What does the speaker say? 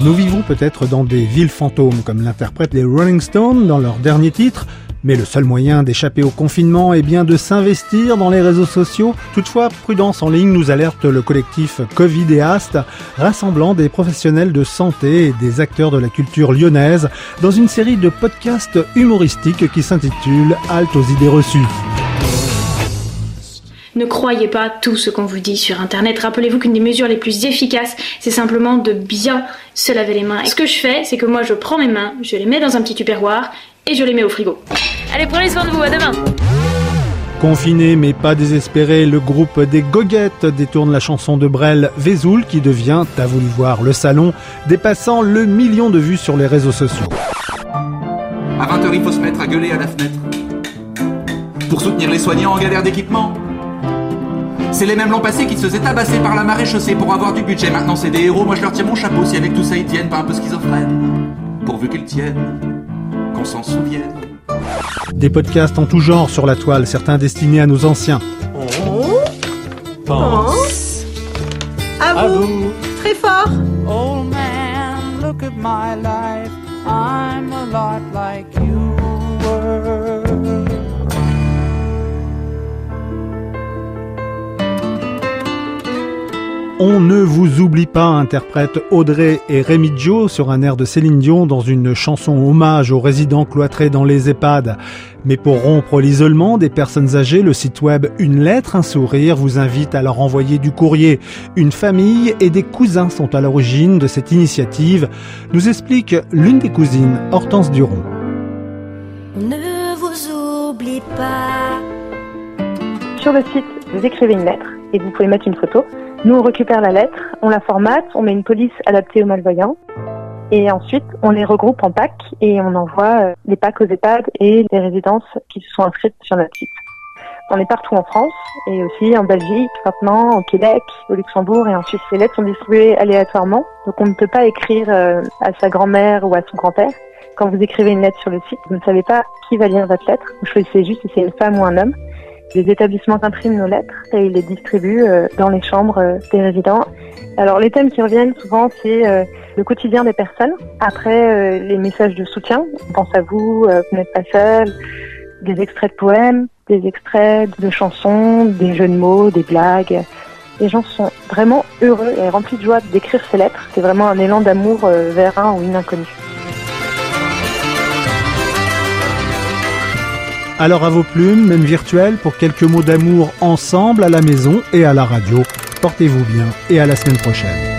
Nous vivons peut-être dans des villes fantômes, comme l'interprètent les Rolling Stones dans leur dernier titre, mais le seul moyen d'échapper au confinement est bien de s'investir dans les réseaux sociaux. Toutefois, Prudence en ligne nous alerte le collectif Covidéaste, rassemblant des professionnels de santé et des acteurs de la culture lyonnaise dans une série de podcasts humoristiques qui s'intitule Halte aux idées reçues. Ne croyez pas tout ce qu'on vous dit sur Internet. Rappelez-vous qu'une des mesures les plus efficaces, c'est simplement de bien se laver les mains. Et ce que je fais, c'est que moi, je prends mes mains, je les mets dans un petit tupperware et je les mets au frigo. Allez, prenez soin de vous, à demain Confiné mais pas désespéré, le groupe des Goguettes détourne la chanson de Brel Vesoul qui devient, t'as voulu voir le salon, dépassant le million de vues sur les réseaux sociaux. À 20h, il faut se mettre à gueuler à la fenêtre. Pour soutenir les soignants en galère d'équipement. C'est les mêmes l'an passé qui se faisaient tabasser par la marée chaussée pour avoir du budget. Maintenant, c'est des héros, moi je leur tire mon chapeau si avec tout ça ils tiennent pas un peu schizophrènes. Pourvu qu'ils tiennent, qu'on s'en souvienne. Des podcasts en tout genre sur la toile, certains destinés à nos anciens. pense à vous. Très fort. Old man, look at my life. On ne vous oublie pas, interprète Audrey et Rémi Dio sur un air de Céline Dion dans une chanson hommage aux résidents cloîtrés dans les EHPAD. Mais pour rompre l'isolement des personnes âgées, le site web Une lettre, un sourire vous invite à leur envoyer du courrier. Une famille et des cousins sont à l'origine de cette initiative, nous explique l'une des cousines, Hortense Duron. On ne vous oublie pas. Sur le site, vous écrivez une lettre et vous pouvez mettre une photo. Nous, on récupère la lettre, on la formate, on met une police adaptée aux malvoyants. Et ensuite, on les regroupe en packs et on envoie euh, les packs aux EHPAD et les résidences qui se sont inscrites sur notre site. On est partout en France et aussi en Belgique, maintenant, au Québec, au Luxembourg et en Suisse. Les lettres sont distribuées aléatoirement, donc on ne peut pas écrire euh, à sa grand-mère ou à son grand-père. Quand vous écrivez une lettre sur le site, vous ne savez pas qui va lire votre lettre. Vous choisissez juste si c'est une femme ou un homme. Les établissements impriment nos lettres et ils les distribuent euh, dans les chambres euh, des résidents. Alors les thèmes qui reviennent souvent, c'est euh, le quotidien des personnes. Après, les messages de soutien. On pense à vous, vous n'êtes pas seul. Des extraits de poèmes, des extraits de chansons, des jeux de mots, des blagues. Les gens sont vraiment heureux et remplis de joie d'écrire ces lettres. C'est vraiment un élan d'amour vers un ou une inconnue. Alors à vos plumes, même virtuelles, pour quelques mots d'amour ensemble à la maison et à la radio. Portez-vous bien et à la semaine prochaine.